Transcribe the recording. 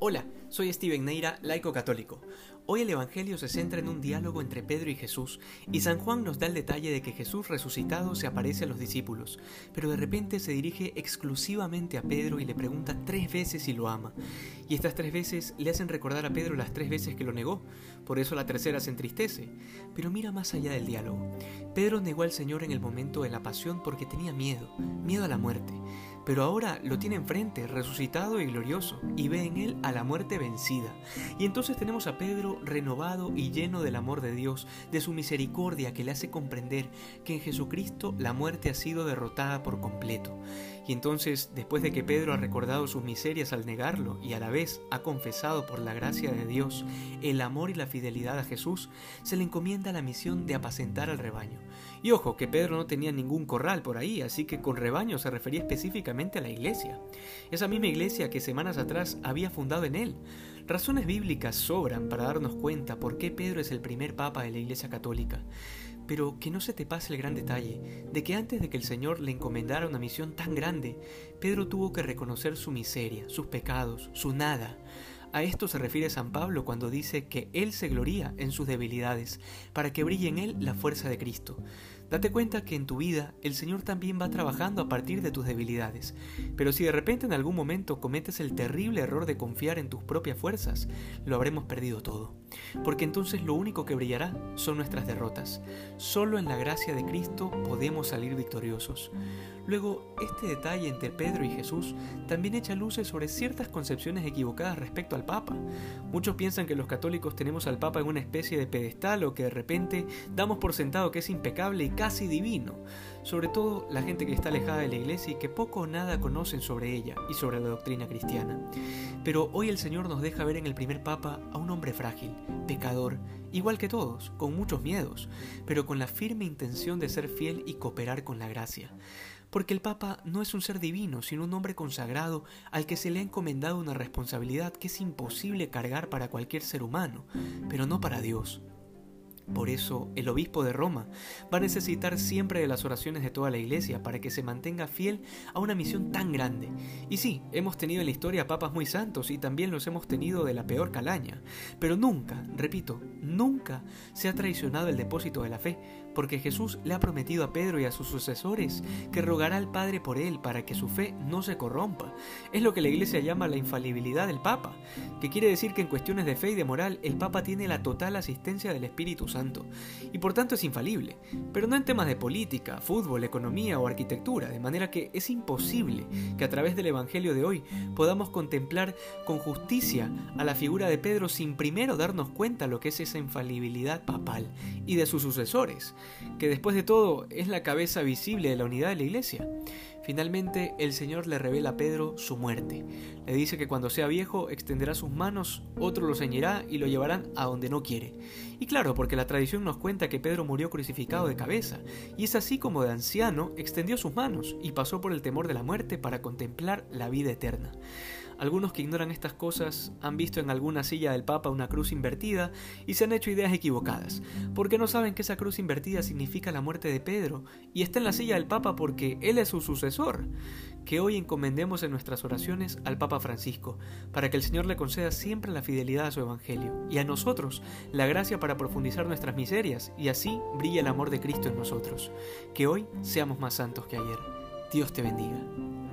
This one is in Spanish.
Hola, soy Steven Neira, laico católico. Hoy el Evangelio se centra en un diálogo entre Pedro y Jesús, y San Juan nos da el detalle de que Jesús resucitado se aparece a los discípulos, pero de repente se dirige exclusivamente a Pedro y le pregunta tres veces si lo ama. Y estas tres veces le hacen recordar a Pedro las tres veces que lo negó, por eso la tercera se entristece. Pero mira más allá del diálogo. Pedro negó al Señor en el momento de la pasión porque tenía miedo, miedo a la muerte pero ahora lo tiene enfrente, resucitado y glorioso, y ve en él a la muerte vencida. Y entonces tenemos a Pedro renovado y lleno del amor de Dios, de su misericordia que le hace comprender que en Jesucristo la muerte ha sido derrotada por completo. Y entonces, después de que Pedro ha recordado sus miserias al negarlo y a la vez ha confesado por la gracia de Dios el amor y la fidelidad a Jesús, se le encomienda la misión de apacentar al rebaño. Y ojo, que Pedro no tenía ningún corral por ahí, así que con rebaño se refería específicamente a la iglesia. Esa misma iglesia que semanas atrás había fundado en él. Razones bíblicas sobran para darnos cuenta por qué Pedro es el primer papa de la iglesia católica. Pero que no se te pase el gran detalle de que antes de que el Señor le encomendara una misión tan grande, Pedro tuvo que reconocer su miseria, sus pecados, su nada. A esto se refiere San Pablo cuando dice que Él se gloría en sus debilidades, para que brille en Él la fuerza de Cristo. Date cuenta que en tu vida el Señor también va trabajando a partir de tus debilidades. Pero si de repente en algún momento cometes el terrible error de confiar en tus propias fuerzas, lo habremos perdido todo. Porque entonces lo único que brillará son nuestras derrotas. Solo en la gracia de Cristo podemos salir victoriosos. Luego, este detalle entre Pedro y Jesús también echa luces sobre ciertas concepciones equivocadas respecto al Papa. Muchos piensan que los católicos tenemos al Papa en una especie de pedestal o que de repente damos por sentado que es impecable y casi divino, sobre todo la gente que está alejada de la iglesia y que poco o nada conocen sobre ella y sobre la doctrina cristiana. Pero hoy el Señor nos deja ver en el primer Papa a un hombre frágil, pecador, igual que todos, con muchos miedos, pero con la firme intención de ser fiel y cooperar con la gracia. Porque el Papa no es un ser divino, sino un hombre consagrado al que se le ha encomendado una responsabilidad que es imposible cargar para cualquier ser humano, pero no para Dios. Por eso, el obispo de Roma va a necesitar siempre de las oraciones de toda la iglesia para que se mantenga fiel a una misión tan grande. Y sí, hemos tenido en la historia papas muy santos y también los hemos tenido de la peor calaña, pero nunca, repito, nunca se ha traicionado el depósito de la fe, porque Jesús le ha prometido a Pedro y a sus sucesores que rogará al Padre por él para que su fe no se corrompa. Es lo que la iglesia llama la infalibilidad del Papa, que quiere decir que en cuestiones de fe y de moral el Papa tiene la total asistencia del Espíritu Santo y por tanto es infalible, pero no en temas de política, fútbol, economía o arquitectura, de manera que es imposible que a través del Evangelio de hoy podamos contemplar con justicia a la figura de Pedro sin primero darnos cuenta lo que es esa infalibilidad papal y de sus sucesores, que después de todo es la cabeza visible de la unidad de la Iglesia. Finalmente el Señor le revela a Pedro su muerte. Le dice que cuando sea viejo extenderá sus manos, otro lo ceñirá y lo llevarán a donde no quiere. Y claro, porque la tradición nos cuenta que Pedro murió crucificado de cabeza, y es así como de anciano extendió sus manos y pasó por el temor de la muerte para contemplar la vida eterna. Algunos que ignoran estas cosas han visto en alguna silla del Papa una cruz invertida y se han hecho ideas equivocadas, porque no saben que esa cruz invertida significa la muerte de Pedro y está en la silla del Papa porque él es su sucesor. Que hoy encomendemos en nuestras oraciones al Papa Francisco, para que el Señor le conceda siempre la fidelidad a su Evangelio y a nosotros la gracia para profundizar nuestras miserias y así brilla el amor de Cristo en nosotros. Que hoy seamos más santos que ayer. Dios te bendiga.